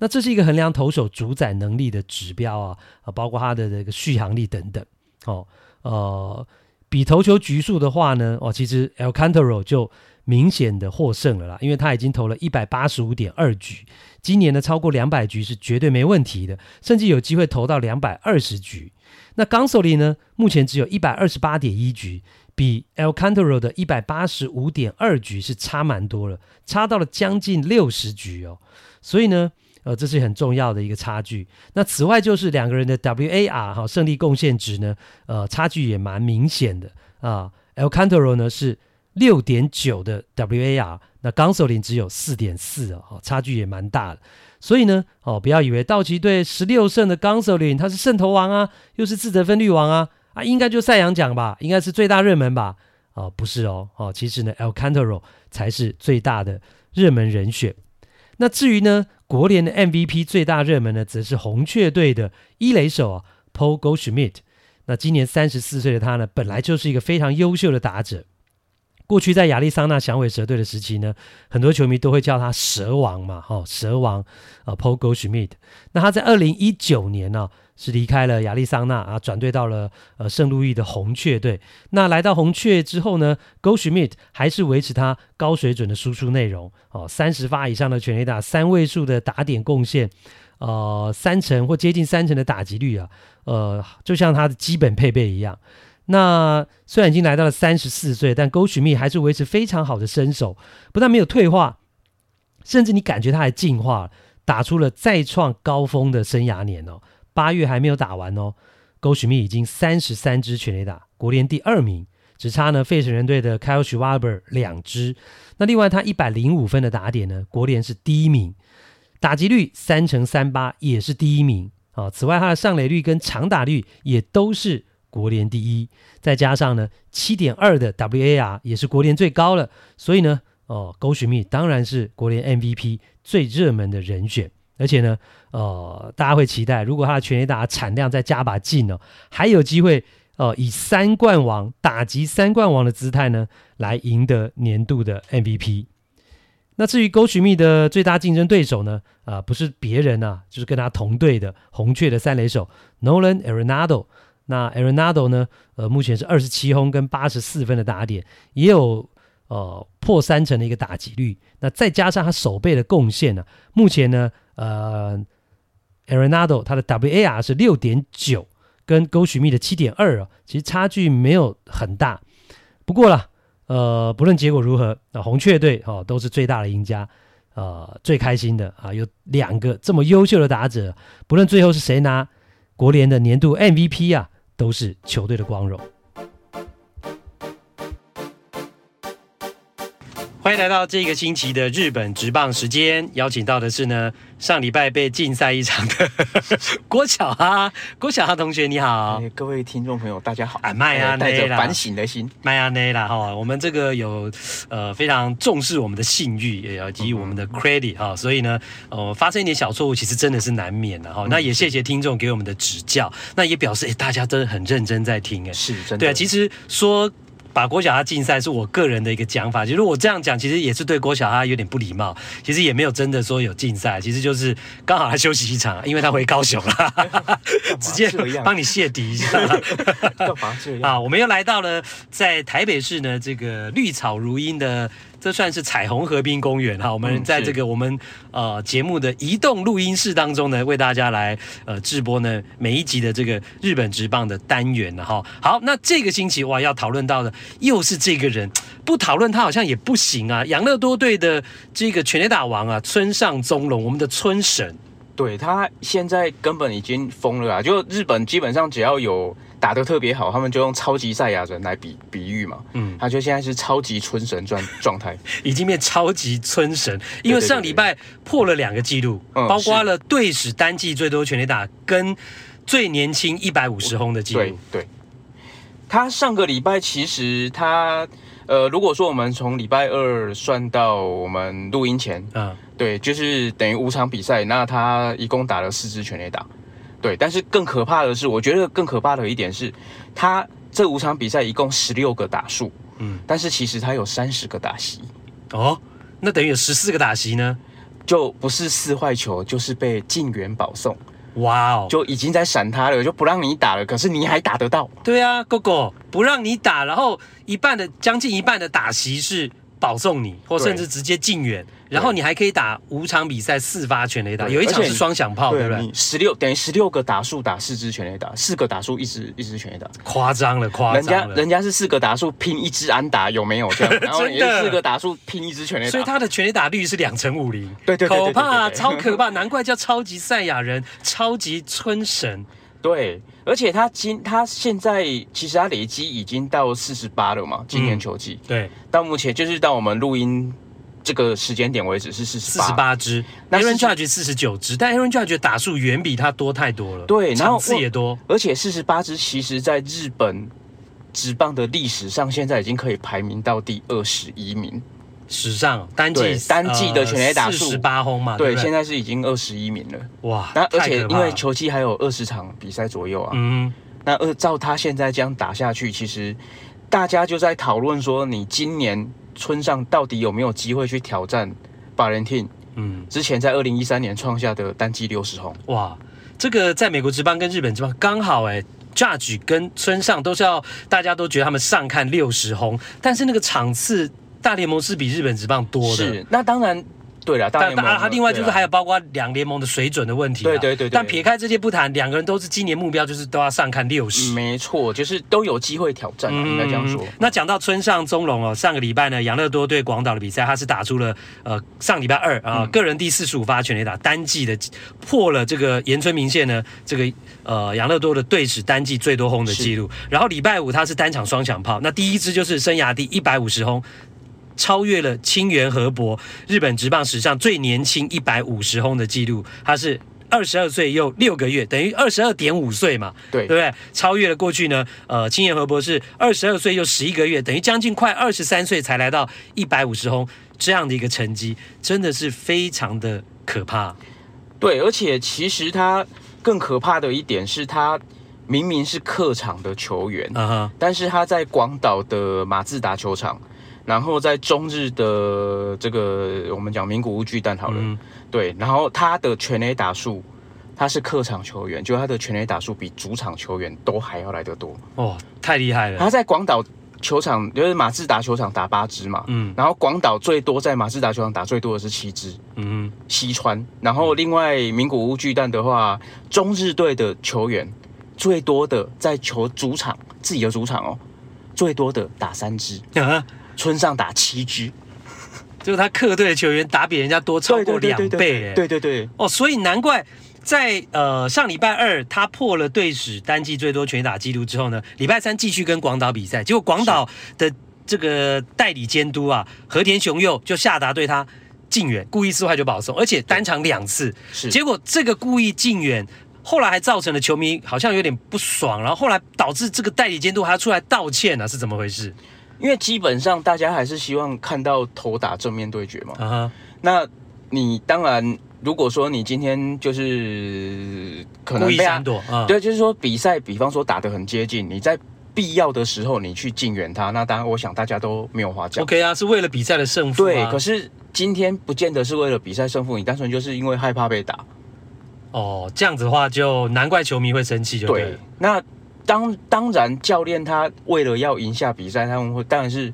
那这是一个衡量投手主宰能力的指标啊，啊，包括他的这个续航力等等。哦，呃，比投球局数的话呢，哦，其实 Alcantara 就明显的获胜了啦，因为他已经投了一百八十五点二局，今年呢超过两百局是绝对没问题的，甚至有机会投到两百二十局。那 Gonsoli 呢，目前只有一百二十八点一局，比 Alcantara 的一百八十五点二局是差蛮多了，差到了将近六十局哦，所以呢。呃，这是很重要的一个差距。那此外就是两个人的 WAR 哈胜利贡献值呢，呃，差距也蛮明显的啊。Alcantara 呢是六点九的 WAR，那 Gonsolin 只有四点四哦，差距也蛮大的。所以呢，哦，不要以为道奇队十六胜的钢手岭他是胜投王啊，又是自责分率王啊，啊，应该就赛扬奖吧，应该是最大热门吧？哦，不是哦，哦，其实呢，Alcantara 才是最大的热门人选。那至于呢，国联的 MVP 最大热门呢，则是红雀队的一垒手啊，Paul Goldschmidt。那今年三十四岁的他呢，本来就是一个非常优秀的打者。过去在亚利桑那响尾蛇队的时期呢，很多球迷都会叫他蛇王嘛，哈、蛇王啊，Paul Goldschmidt。那他在二零一九年呢、啊，是离开了亚利桑那啊，转队到了呃圣路易的红雀队。那来到红雀之后呢，Goldschmidt 还是维持他高水准的输出内容哦，三十发以上的全垒打，三位数的打点贡献，呃，三成或接近三成的打击率啊，呃，就像他的基本配备一样。那虽然已经来到了三十四岁，但 Goldschmidt 还是维持非常好的身手，不但没有退化，甚至你感觉他还进化了，打出了再创高峰的生涯年哦。八月还没有打完哦，Goldschmidt 已经三十三支全垒打，国联第二名，只差呢费城人队的 Kyle s c h w a b e r 两支。那另外他一百零五分的打点呢，国联是第一名，打击率三成三八也是第一名啊。此外他的上垒率跟长打率也都是。国联第一，再加上呢七点二的 WAR 也是国联最高了，所以呢，哦，Goldschmidt 当然是国联 MVP 最热门的人选，而且呢，呃，大家会期待，如果他的全垒打产量再加把劲哦，还有机会哦、以三冠王打击三冠王的姿态呢，来赢得年度的 MVP。那至于 Goldschmidt 的最大竞争对手呢？啊、不是别人啊，就是跟他同队的红雀的三垒手 Nolan Arenado。那 Arenado 呢？呃，目前是二十七轰跟八十四分的打点，也有呃破三成的一个打击率。那再加上他守备的贡献呢，目前呢，呃，Arenado 他的 WAR 是六点九，跟 Goemv 的七点二啊，其实差距没有很大。不过啦，呃，不论结果如何，那、红雀队哦都是最大的赢家，呃，最开心的啊，有两个这么优秀的打者，不论最后是谁拿国联的年度 MVP 啊。都是球队的光荣。欢迎来到这个星期的日本职棒时间，邀请到的是呢上礼拜被禁赛一场的 郭巧哈，郭巧哈同学你好，各位听众朋友大家好，啊麦啊带着反省的心，麦啊内啦哈，我们这个有呃非常重视我们的信誉，也要给予我们的 credit 哈、嗯，所以呢呃发生一点小错误，其实真的是难免的哈、嗯。那也谢谢听众给我们的指教，那也表示哎大家真的很认真在听哎，是真的，对啊，其实说。把郭小哈禁赛是我个人的一个讲法，其实我这样讲，其实也是对郭小哈有点不礼貌。其实也没有真的说有禁赛，其实就是刚好他休息一场，因为他回高雄了，直接帮你泄底一下。啊，我们又来到了在台北市呢，这个绿草如茵的。这算是彩虹河滨公园哈，我们在这个我们呃节目的移动录音室当中呢，为大家来呃直播呢每一集的这个日本职棒的单元了哈。好，那这个星期哇要讨论到的又是这个人，不讨论他好像也不行啊。养乐多队的这个全垒打王啊，村上宗隆，我们的村神，对他现在根本已经疯了啊！就日本基本上只要有。打得特别好，他们就用超级赛亚人来比比喻嘛。嗯，他就现在是超级春神状 状态，已经变超级春神。因为上礼拜破了两个纪录，包括了队史单季最多全垒打跟最年轻一百五十轰的纪录。对对，他上个礼拜其实他呃，如果说我们从礼拜二算到我们录音前，嗯，对，就是等于五场比赛，那他一共打了四支全垒打。对，但是更可怕的是，我觉得更可怕的一点是，他这五场比赛一共十六个打数，嗯，但是其实他有三十个打席，哦，那等于有十四个打席呢，就不是四坏球，就是被禁援保送，哇哦，就已经在闪他了，就不让你打了，可是你还打得到，对啊，哥哥不让你打，然后一半的将近一半的打席是保送你，或甚至直接进远。然后你还可以打五场比赛四发全垒打，有一场是双响炮，对不对？十六等于十六个打数打四支全垒打，四个打数一支一支全垒打，夸张了，夸张了。人家人家是四个打数拼一支安打，有没有这样？然后你四个打数拼一支全垒打，所以他的全垒打率是两成五零，对对对，可怕，超可怕，难怪叫超级赛亚人，超级春神。对，而且他今他现在其实他累积已经到四十八了嘛，今年球季。对，到目前就是到我们录音。这个时间点为止是四十八支，Aaron Judge 四十九支，但 Aaron Judge 打数远比他多太多了。对，然后场次也多，而且四十八支其实在日本职棒的历史上，现在已经可以排名到第二十一名。史上单季单季的全垒打数十八轰嘛？对，现在是已经二十一名了。哇，那而且因为球季还有二十场比赛左右啊，嗯，那二照他现在这样打下去，其实大家就在讨论说，你今年村上到底有没有机会去挑战？Valentin，嗯，之前在二零一三年创下的单季六十轰，哇，这个在美国职棒跟日本职棒刚好哎，Judge 跟村上都是要大家都觉得他们上看六十轰，但是那个场次大联盟是比日本职棒多的，是，那当然。对了，当然他另外就是还有包括两联盟的水准的问题。对对对，对。但撇开这些不谈，两个人都是今年目标就是都要上看六十。没错，就是都有机会挑战，应该这样说。那讲到村上宗隆哦，上个礼拜呢，养乐多对广岛的比赛，他是打出了呃上礼拜二啊个人第四十五发全垒打，单季的破了这个岩村明宪呢这个呃养乐多的队史单季最多轰的记录。然后礼拜五他是单场双响炮，那第一支就是生涯第一百五十轰。超越了清源河伯，日本职棒史上最年轻一百五十轰的纪录。他是二十二岁又六个月，等于二十二点五岁嘛？对，对不对？超越了过去呢？呃，清原和博是二十二岁又十一个月，等于将近快二十三岁才来到一百五十轰这样的一个成绩，真的是非常的可怕。对，而且其实他更可怕的一点是他明明是客场的球员，uh -huh. 但是他在广岛的马自达球场。然后在中日的这个我们讲名古屋巨蛋好了，嗯、对，然后他的全垒打数，他是客场球员，就他的全垒打数比主场球员都还要来得多。哦，太厉害了。他在广岛球场，就是马自达球场打八支嘛，嗯，然后广岛最多在马自达球场打最多的是七支，嗯，西川，然后另外名古屋巨蛋的话，中日队的球员最多的在球主场自己的主场哦，最多的打三支。啊村上打七支，就是他客队的球员打比人家多超过两倍，对对对，对。哦，所以难怪在呃上礼拜二他破了队史单季最多全打纪录之后呢，礼拜三继续跟广岛比赛，结果广岛的这个代理监督啊和田雄佑就下达对他禁远，故意四坏就保送，而且单场两次，是。结果这个故意禁远后来还造成了球迷好像有点不爽，然后后来导致这个代理监督还要出来道歉呢、啊，是怎么回事？因为基本上大家还是希望看到头打正面对决嘛。Uh huh. 那你当然，如果说你今天就是可能被闪躲，啊、对，就是说比赛，比方说打得很接近，你在必要的时候你去禁远他，那当然我想大家都没有话讲。OK 啊，是为了比赛的胜负、啊。对，可是今天不见得是为了比赛胜负，你单纯就是因为害怕被打。哦，这样子的话就难怪球迷会生气，就。对，那。当当然，教练他为了要赢下比赛，他们会当然是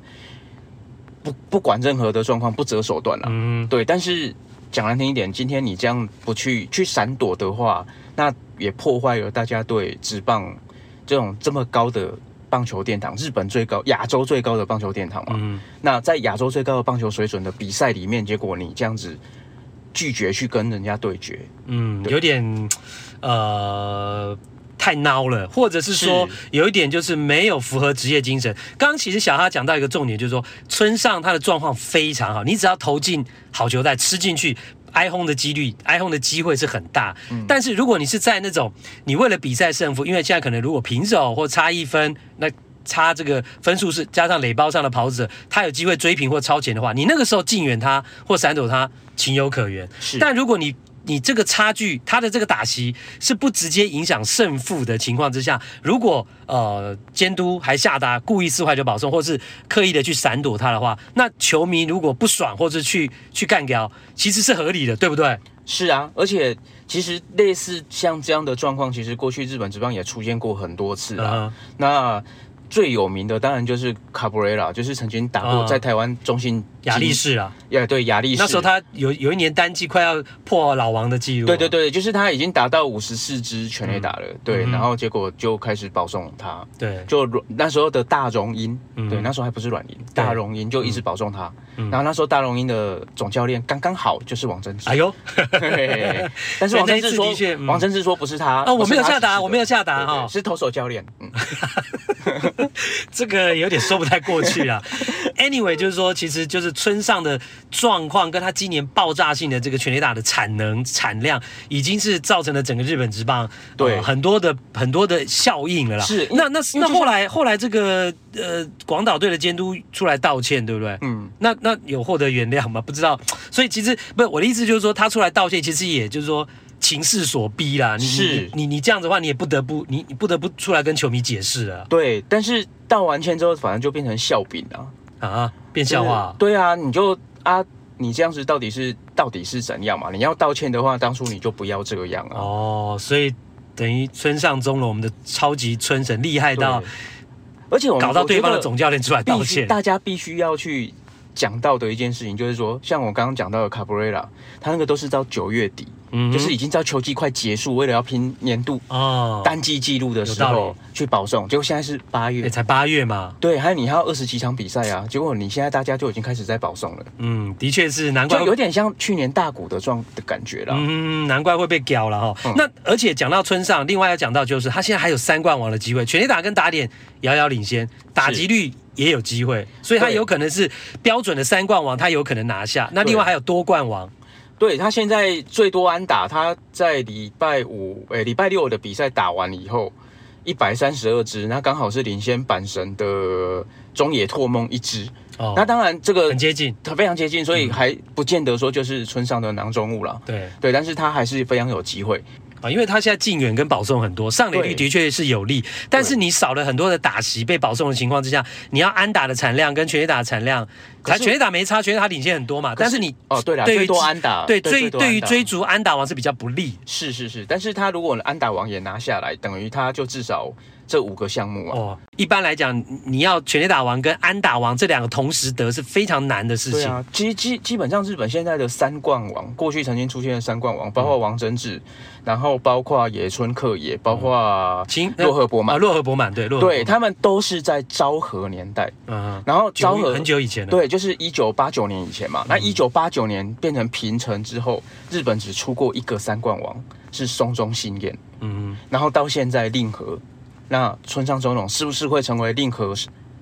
不不管任何的状况，不择手段了。嗯，对。但是讲难听一点，今天你这样不去去闪躲的话，那也破坏了大家对职棒这种这么高的棒球殿堂，日本最高、亚洲最高的棒球殿堂嘛。嗯。那在亚洲最高的棒球水准的比赛里面，结果你这样子拒绝去跟人家对决，嗯，有点呃。太孬了，或者是说有一点就是没有符合职业精神。刚刚其实小哈讲到一个重点，就是说村上他的状况非常好，你只要投进好球带吃进去，挨轰的几率、挨轰的机会是很大。嗯、但是如果你是在那种你为了比赛胜负，因为现在可能如果平手或差一分，那差这个分数是加上垒包上的跑者，他有机会追平或超前的话，你那个时候禁远他或闪走他情有可原。是，但如果你你这个差距，他的这个打席是不直接影响胜负的情况之下，如果呃监督还下达故意四坏球保送，或是刻意的去闪躲他的话，那球迷如果不爽或者去去干掉，其实是合理的，对不对？是啊，而且其实类似像这样的状况，其实过去日本职棒也出现过很多次啊。Uh huh. 那最有名的当然就是卡布雷拉，就是曾经打过在台湾中心亚力士啊，也对亚力士。那时候他有有一年单季快要破老王的记录。对对对，就是他已经达到五十四支全垒打了，嗯、对，然后结果就开始保送他。对，就那时候的大荣鹰，嗯、对，那时候还不是软银，大荣鹰就一直保送他。嗯、然后那时候大荣鹰的总教练刚刚好就是王贞治。哎呦，但是王贞治说，嗯、王贞治说不是他。哦，我没有下达，我没有下达哈，是投手教练。嗯。这个有点说不太过去啊。Anyway，就是说，其实就是村上的状况，跟他今年爆炸性的这个全垒打的产能产量，已经是造成了整个日本职棒对、呃、很多的很多的效应了啦。是，那那那后来后来这个呃广岛队的监督出来道歉，对不对？嗯。那那有获得原谅吗？不知道。所以其实不是我的意思，就是说他出来道歉，其实也就是说。情势所逼啦，你是你你，你这样子的话，你也不得不你你不得不出来跟球迷解释了。对，但是道完歉之后，反正就变成笑柄了啊，变笑话。对啊，你就啊，你这样子到底是到底是怎样嘛？你要道歉的话，当初你就不要这样啊。哦，所以等于村上中了，我们的超级村神，厉害到，而且我们搞到对方的总教练出来道歉，大家必须要去讲到的一件事情，就是说，像我刚刚讲到的卡布瑞拉，他那个都是到九月底。嗯，就是已经在球季快结束，为了要拼年度哦单季纪录的时候去保送，结果现在是八月，才八月嘛？对，还有你还有二十几场比赛啊，结果你现在大家就已经开始在保送了。嗯，的确是，难怪有点像去年大谷的状的感觉了。嗯，难怪会被屌了哈。嗯、那而且讲到村上，另外要讲到就是他现在还有三冠王的机会，全垒打跟打点遥遥领先，打击率也有机会，所以他有可能是标准的三冠王，他有可能拿下。那另外还有多冠王。对，他现在最多安打，他在礼拜五诶礼拜六的比赛打完以后，一百三十二支，那刚好是领先阪神的中野拓梦一支。哦，那当然这个很接近，他非常接近，所以还不见得说就是村上的囊中物了。对对，但是他还是非常有机会。啊，因为他现在近远跟保送很多，上垒率的确是有利，但是你少了很多的打席被保送的情况之下，你要安打的产量跟全垒打的产量，他全垒打没差，全垒打领先很多嘛，但是你哦对了，最多安打对追对于追逐安打王是比较不利，是是是，但是他如果安打王也拿下来，等于他就至少。这五个项目啊，哦，一般来讲，你要全垒打王跟安打王这两个同时得是非常难的事情。对啊，基基基本上日本现在的三冠王，过去曾经出现的三冠王，包括王贞治，然后包括野村克也，包括青洛河博满啊，洛河博满对，对他们都是在昭和年代，嗯，然后昭和很久以前，对，就是一九八九年以前嘛。那一九八九年变成平成之后，日本只出过一个三冠王，是松中信彦，嗯，然后到现在令和。那村上总总是不是会成为令和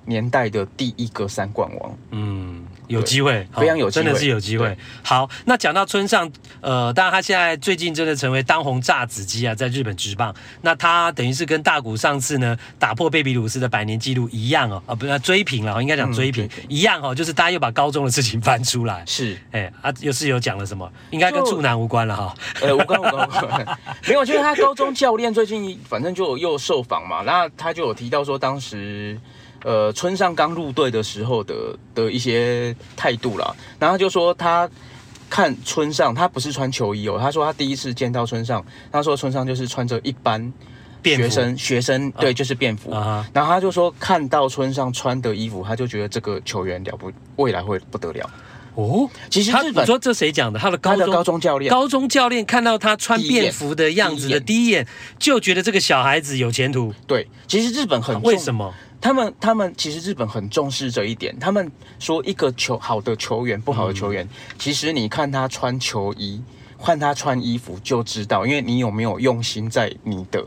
年代的第一个三冠王？嗯，有机会，非常有机会，真的是有机会。好，那讲到村上，呃，当然他现在最近真的成为当红炸子鸡啊，在日本职棒。那他等于是跟大谷上次呢打破贝比鲁斯的百年纪录一样哦，啊，不是追平了，应该讲追平、嗯、一样哦，就是大家又把高中的事情翻出来。是，哎、欸，啊，又是有讲了什么？应该跟处男无关了哈。呃，无关无关无关。没有，就是他高中教练最近反正就又受访嘛，那他就有提到说当时。呃，村上刚入队的时候的的一些态度啦，然后他就说他看村上，他不是穿球衣哦，他说他第一次见到村上，他说村上就是穿着一般学生学生对，就是便服，啊、然后他就说看到村上穿的衣服，他就觉得这个球员了不，未来会不得了哦。其实日本他说这谁讲的？他的高中的高中教练，高中教练看到他穿便服的样子的第一眼，就觉得这个小孩子有前途。对，其实日本很、啊、为什么？他们他们其实日本很重视这一点。他们说，一个球好的球员，不好的球员，嗯、其实你看他穿球衣，换他穿衣服就知道，因为你有没有用心在你的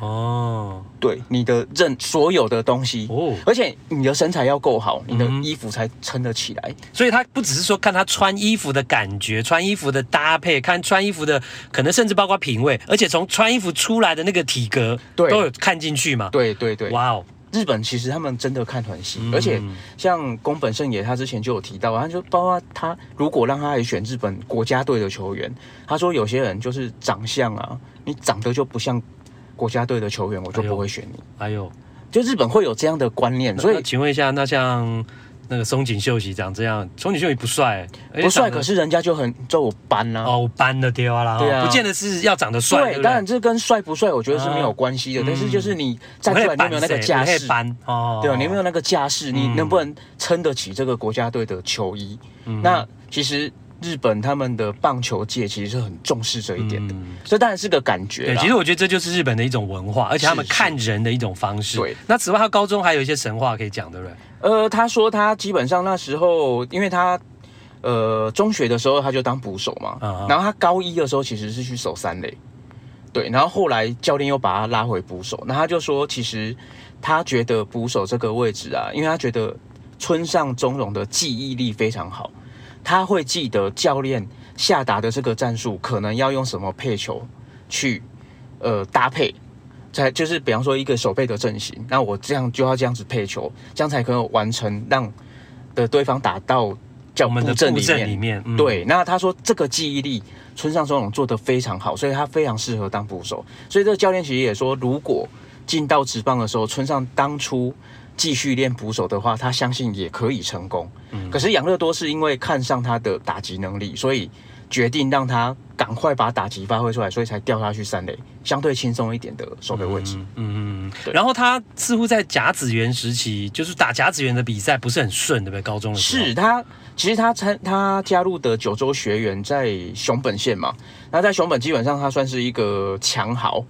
哦，对你的任所有的东西哦，而且你的身材要够好，你的衣服才撑得起来。嗯、所以他不只是说看他穿衣服的感觉，穿衣服的搭配，看穿衣服的可能甚至包括品味，而且从穿衣服出来的那个体格，对，都有看进去嘛。对对对，哇哦。日本其实他们真的看团戏，嗯、而且像宫本胜也，他之前就有提到，他就包括他如果让他来选日本国家队的球员，他说有些人就是长相啊，你长得就不像国家队的球员，我就不会选你。哎呦，就日本会有这样的观念，所以请问一下，那像。那个松井秀喜长这样，松井秀喜不帅，不帅，可是人家就很就我班呐、啊，哦，班的丢啦，对啊，不见得是要长得帅，对，对，当然这跟帅不帅，我觉得是没有关系的，啊、但是就是你站出来你有没有那个架势，哦，对吧？你有没有那个架势，你能不能撑得起这个国家队的球衣？嗯、那其实。日本他们的棒球界其实是很重视这一点的，嗯、这当然是个感觉。对，其实我觉得这就是日本的一种文化，而且他们看人的一种方式。对，那此外，他高中还有一些神话可以讲，对不对？呃，他说他基本上那时候，因为他呃中学的时候他就当捕手嘛，嗯嗯，然后他高一的时候其实是去守三垒，对，然后后来教练又把他拉回捕手，那他就说其实他觉得捕手这个位置啊，因为他觉得村上中荣的记忆力非常好。他会记得教练下达的这个战术，可能要用什么配球去呃搭配，才就是比方说一个手背的阵型，那我这样就要这样子配球，这样才可以完成让的对方打到叫布阵里面。里面嗯、对，那他说这个记忆力村上宗隆做得非常好，所以他非常适合当捕手。所以这个教练其实也说，如果进到职棒的时候，村上当初。继续练捕手的话，他相信也可以成功。嗯，可是养乐多是因为看上他的打击能力，所以决定让他赶快把打击发挥出来，所以才调他去三垒，相对轻松一点的守备位置。嗯嗯，对。然后他似乎在甲子园时期，就是打甲子园的比赛不是很顺，对不对？高中的时候。是他，其实他参他加入的九州学员在熊本县嘛，那在熊本基本上他算是一个强豪。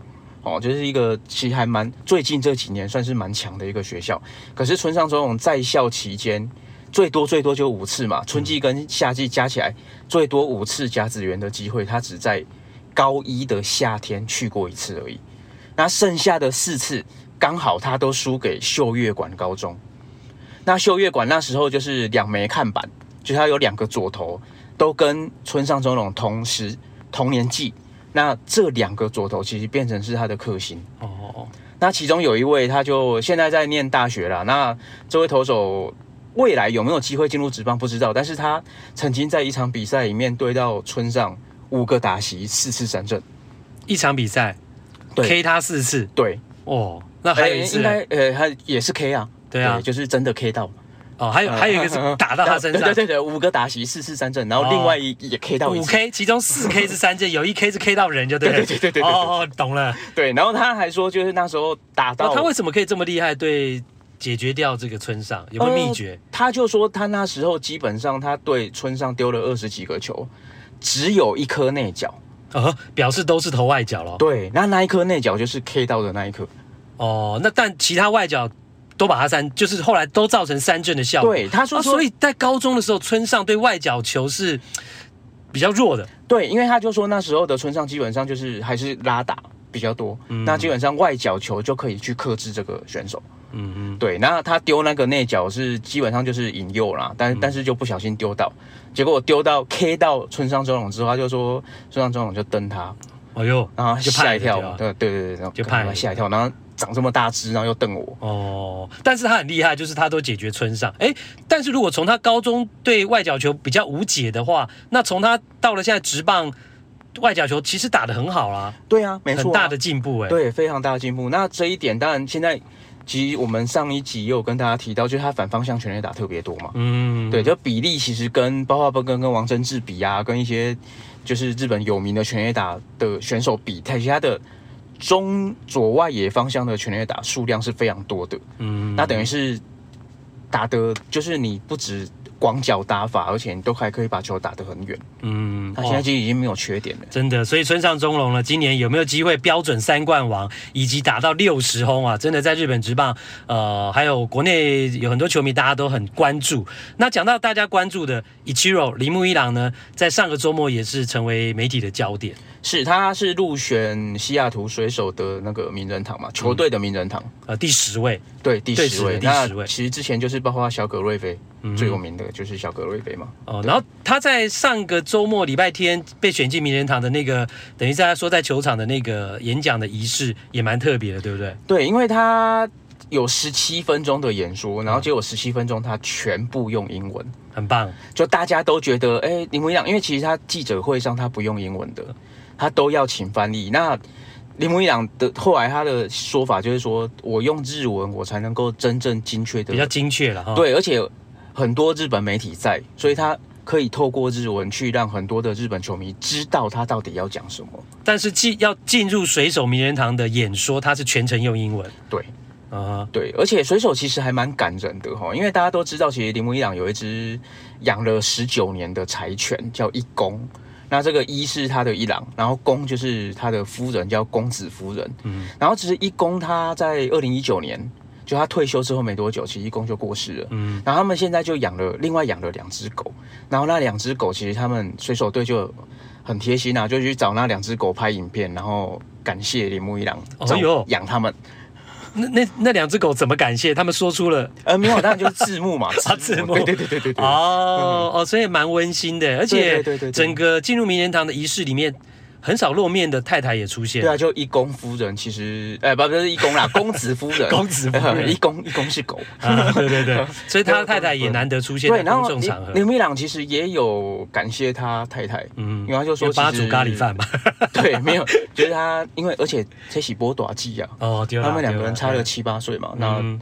哦，就是一个其实还蛮最近这几年算是蛮强的一个学校。可是村上宗隆在校期间，最多最多就五次嘛，春季跟夏季加起来最多五次甲子园的机会，他只在高一的夏天去过一次而已。那剩下的四次刚好他都输给秀月馆高中。那秀月馆那时候就是两枚看板，就他有两个左投都跟村上宗隆同时同年纪。那这两个左投其实变成是他的克星哦。那其中有一位，他就现在在念大学了。那这位投手未来有没有机会进入职棒不知道，但是他曾经在一场比赛里面对到村上五个打席四次三振，一场比赛？对，K 他四次，对，哦，那还有一次，应该呃，他也是 K 啊，对啊，就是真的 K 到。哦，还有还有一个是打到他身上，对对对，五个打席四次三振，然后另外一也 K 到五 K，其中四 K 是三振，有一 K 是 K 到人，就对对对对对哦，懂了。对，然后他还说，就是那时候打到他为什么可以这么厉害？对，解决掉这个村上有没有秘诀？他就说他那时候基本上他对村上丢了二十几个球，只有一颗内角，呃，表示都是投外角了。对，那那一颗内角就是 K 到的那一颗。哦，那但其他外角。都把他三，就是后来都造成三振的效果。对，他说，说，所以在高中的时候，村上对外角球是比较弱的。对，因为他就说那时候的村上基本上就是还是拉打比较多，嗯、那基本上外角球就可以去克制这个选手。嗯嗯，对，那他丢那个内角是基本上就是引诱啦，但、嗯、但是就不小心丢到，结果丢到 K 到村上中龙之后，他就说村上中龙就瞪他，哎呦，然后就吓一跳，对对对对，然后就怕他吓一跳，然后。长这么大只，然后又瞪我哦。但是他很厉害，就是他都解决村上。哎，但是如果从他高中对外角球比较无解的话，那从他到了现在直棒外角球，其实打得很好啦。对啊，没错啊，很大的进步哎。对，非常大的进步。那这一点当然现在其实我们上一集也有跟大家提到，就是他反方向全垒打特别多嘛。嗯，对，就比例其实跟包括跟跟王贞治比啊，跟一些就是日本有名的全垒打的选手比，他其他的。中左外野方向的全垒打数量是非常多的，嗯，那等于是打的，就是你不止广角打法，而且你都还可以把球打得很远，嗯，他现在其实已经没有缺点了，真的。所以村上中龙呢，今年有没有机会标准三冠王，以及打到六十轰啊？真的在日本职棒，呃，还有国内有很多球迷，大家都很关注。那讲到大家关注的 Ichiro 铃木一朗呢，在上个周末也是成为媒体的焦点。是，他是入选西雅图水手的那个名人堂嘛，球队的名人堂，嗯、呃，第十位，对，第十位，第十位。其实之前就是包括小葛瑞菲，嗯、最有名的就是小格瑞菲嘛。哦，然后他在上个周末礼拜天被选进名人堂的那个，等于在他说在球场的那个演讲的仪式也蛮特别的，对不对？对，因为他有十七分钟的演说，然后结果十七分钟他全部用英文，很棒。就大家都觉得，哎，铃木一朗，因为其实他记者会上他不用英文的。他都要请翻译。那林木一朗的后来他的说法就是说，我用日文，我才能够真正精确的，比较精确了哈。对，而且很多日本媒体在，所以他可以透过日文去让很多的日本球迷知道他到底要讲什么。但是进要进入水手名人堂的演说，他是全程用英文。对，啊、uh-huh，对，而且水手其实还蛮感人的哈，因为大家都知道，其实铃木一朗有一只养了十九年的柴犬，叫一公。那这个一是他的一郎，然后公就是他的夫人，叫公子夫人。嗯，然后其实一公他在二零一九年，就他退休之后没多久，其实一公就过世了。嗯，然后他们现在就养了另外养了两只狗，然后那两只狗其实他们水手队就很贴心啊，就去找那两只狗拍影片，然后感谢铃木一郎，哦哟，养他们。那那那两只狗怎么感谢？他们说出了呃，没有，当然就是字幕嘛，啊，字幕，对对对对对对，哦、嗯、哦，所以蛮温馨的，而且整个进入名人堂的仪式里面。很少露面的太太也出现，对啊，就一公夫人，其实，哎、欸，不，不是一公啦，公子夫人，公子夫人，一公一公是狗，啊、对对对，所以他太太也难得出现在公众场合。铃木一朗其实也有感谢他太太，嗯，因为他就说，八煮咖喱饭嘛，对，没有，就是他，因为而且崔喜波短记啊，哦，他们两个人差了七八岁嘛，那、嗯、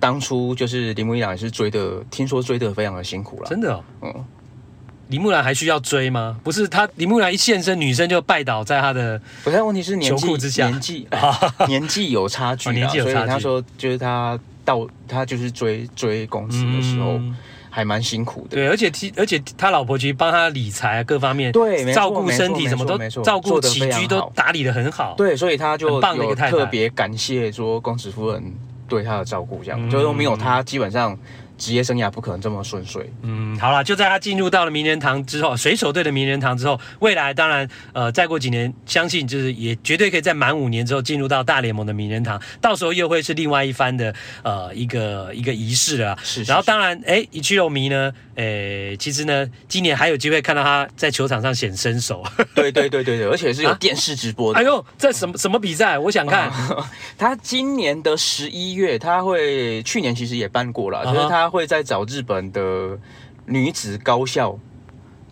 当初就是铃木一朗也是追的，听说追的非常的辛苦了，真的、哦，嗯。铃木兰还需要追吗？不是他，李木兰一现身，女生就拜倒在他的。不是，问题是年纪，年纪年纪有差距，年纪有差距。他说，就是他到他就是追追公子的时候，嗯、还蛮辛苦的。对，而且而且他老婆其实帮他理财各方面，对，照顾身体什么都照顾起居都打理的很好。对，所以他就有特别感谢说公子夫人对他的照顾，这样、嗯、就是没有他基本上。职业生涯不可能这么顺遂。嗯，好了，就在他进入到了名人堂之后，水手队的名人堂之后，未来当然，呃，再过几年，相信就是也绝对可以在满五年之后进入到大联盟的名人堂，到时候又会是另外一番的呃一个一个仪式了。是，是，是。然后当然，哎，一去肉迷呢，诶，其实呢，今年还有机会看到他在球场上显身手。对对对对对，而且是有电视直播的。啊、哎呦，这什么什么比赛？我想看。啊、他今年的十一月，他会去年其实也办过了，就是他。他会在找日本的女子高校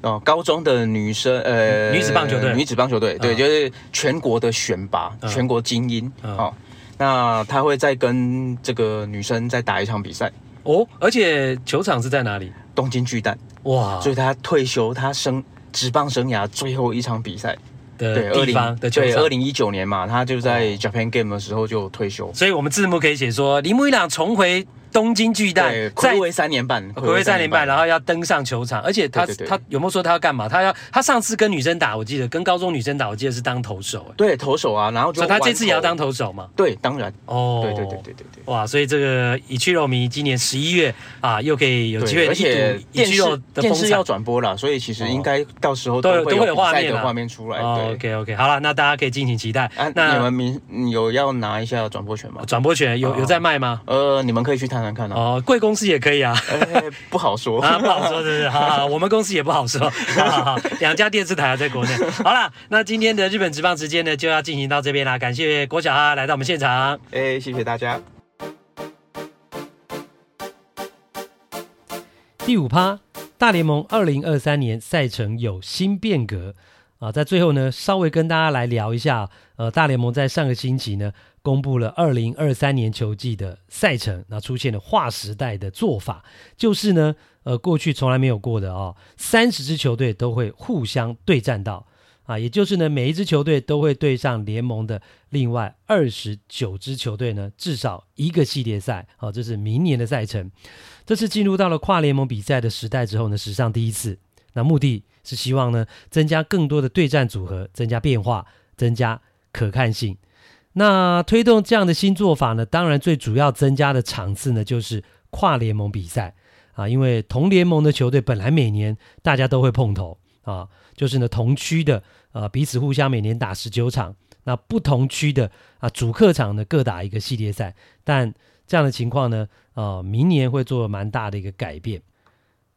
哦，高中的女生，呃，女子棒球队，女子棒球队，对，就是全国的选拔，全国精英。哦，那他会再跟这个女生再打一场比赛。哦，而且球场是在哪里？东京巨蛋。哇，所以他退休，他生职棒生涯最后一场比赛。的地方的对，二零一九年嘛，他就在 Japan Game 的时候就退休，所以我们字幕可以写说铃木一朗重回。东京巨蛋，睽违三年半，睽违三年半，然后要登上球场，而且他他有没有说他要干嘛？他要他上次跟女生打，我记得跟高中女生打，我记得是当投手。对，投手啊，然后就他这次也要当投手嘛？对，当然。哦，对对对对对对。哇，所以这个以去肉迷今年十一月啊，又可以有机会，而且电视电视要转播了，所以其实应该到时候都会有画面画面出来。OK OK，好了，那大家可以敬请期待。那你们明有要拿一下转播权吗？转播权有有在卖吗？呃，你们可以去谈谈看哦，贵。公司也可以啊，欸、不好说啊，不好说，是不是？好好，我们公司也不好说。好好好，两家电视台啊，在国内。好了，那今天的日本直棒时间呢，就要进行到这边啦。感谢郭小哈来到我们现场。哎、欸，谢谢大家。第五趴，大联盟二零二三年赛程有新变革啊，在最后呢，稍微跟大家来聊一下。呃，大联盟在上个星期呢。公布了二零二三年球季的赛程，那出现了划时代的做法，就是呢，呃，过去从来没有过的哦，三十支球队都会互相对战到啊，也就是呢，每一支球队都会对上联盟的另外二十九支球队呢，至少一个系列赛，好，这是明年的赛程。这次进入到了跨联盟比赛的时代之后呢，史上第一次，那目的是希望呢，增加更多的对战组合，增加变化，增加可看性。那推动这样的新做法呢，当然最主要增加的场次呢，就是跨联盟比赛啊，因为同联盟的球队本来每年大家都会碰头啊，就是呢同区的呃彼此互相每年打十九场，那不同区的啊主客场呢各打一个系列赛，但这样的情况呢，呃明年会做蛮大的一个改变。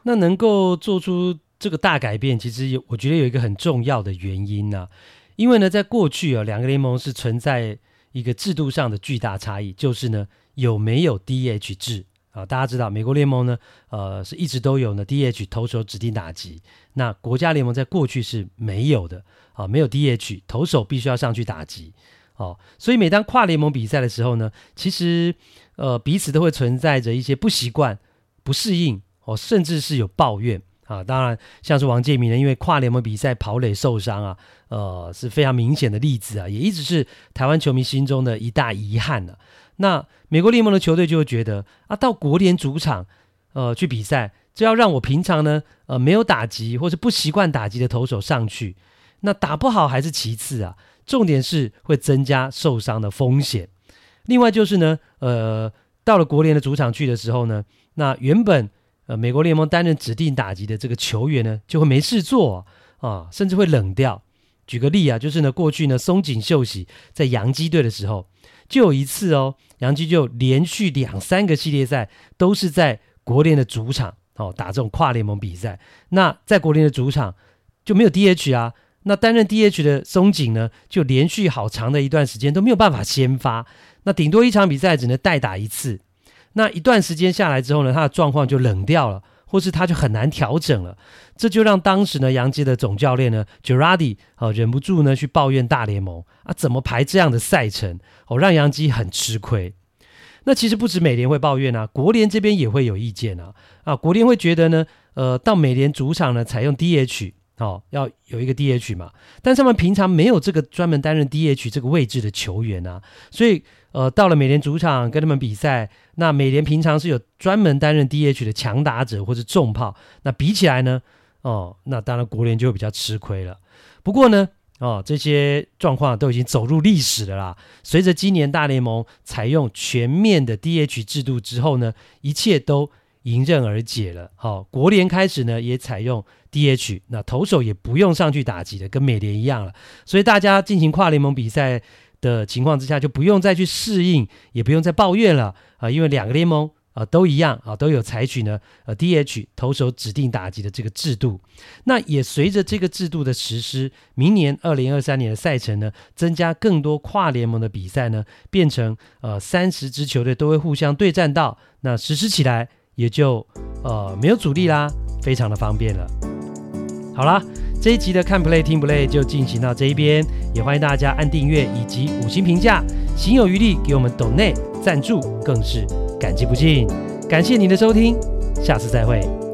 那能够做出这个大改变，其实有我觉得有一个很重要的原因呢、因为呢在过去啊两个联盟是存在。一个制度上的巨大差异，就是呢有没有 DH 制啊？大家知道美国联盟呢，呃是一直都有呢 DH 投手指定打击，那国家联盟在过去是没有的啊，没有 DH 投手必须要上去打击哦，所以每当跨联盟比赛的时候呢，其实呃彼此都会存在着一些不习惯、不适应哦，甚至是有抱怨。啊，当然，像是王建民呢，因为跨联盟比赛跑垒受伤啊，呃，是非常明显的例子啊，也一直是台湾球迷心中的一大遗憾呢、啊。那美国联盟的球队就会觉得啊，到国联主场，呃，去比赛，这要让我平常呢，呃，没有打击或是不习惯打击的投手上去，那打不好还是其次啊，重点是会增加受伤的风险。另外就是呢，呃，到了国联的主场去的时候呢，那原本。呃，美国联盟担任指定打击的这个球员呢，就会没事做啊，甚至会冷掉。举个例啊，就是呢，过去呢，松井秀喜在洋基队的时候，就有一次哦，洋基就连续两三个系列赛都是在国联的主场哦打这种跨联盟比赛。那在国联的主场就没有 DH 啊，那担任 DH 的松井呢，就连续好长的一段时间都没有办法先发，那顶多一场比赛只能代打一次。那一段时间下来之后呢，他的状况就冷掉了，或是他就很难调整了，这就让当时呢洋基的总教练呢 Girardi 啊忍不住呢去抱怨大联盟。啊怎么排这样的赛程？哦，让洋基很吃亏。那其实不止美联会抱怨啊，国联这边也会有意见啊。啊，国联会觉得呢，呃，到美联主场呢采用 DH 哦，要有一个 DH 嘛，但他们平常没有这个专门担任 DH 这个位置的球员啊，所以。呃，到了美联主场跟他们比赛，那美联平常是有专门担任 DH 的强打者或者重炮，那比起来呢，哦，那当然国联就会比较吃亏了。不过呢，哦，这些状况都已经走入历史了啦。随着今年大联盟采用全面的 DH 制度之后呢，一切都迎刃而解了。好，哦，国联开始呢也采用 DH，那投手也不用上去打击的，跟美联一样了。所以大家进行跨联盟比赛的情况之下，就不用再去适应，也不用再抱怨了啊，因为两个联盟啊都一样啊，都有采取呢呃 DH 投手指定打击的这个制度。那也随着这个制度的实施，明年二零二三年的赛程呢，增加更多跨联盟的比赛呢，变成呃三十支球队都会互相对战到，那实施起来也就呃没有阻力啦，非常的方便了。好啦，这一集的看 play 听 play 就进行到这一边，也欢迎大家按订阅以及五星评价，行有余力给我们抖内赞助，更是感激不尽。感谢您的收听，下次再会。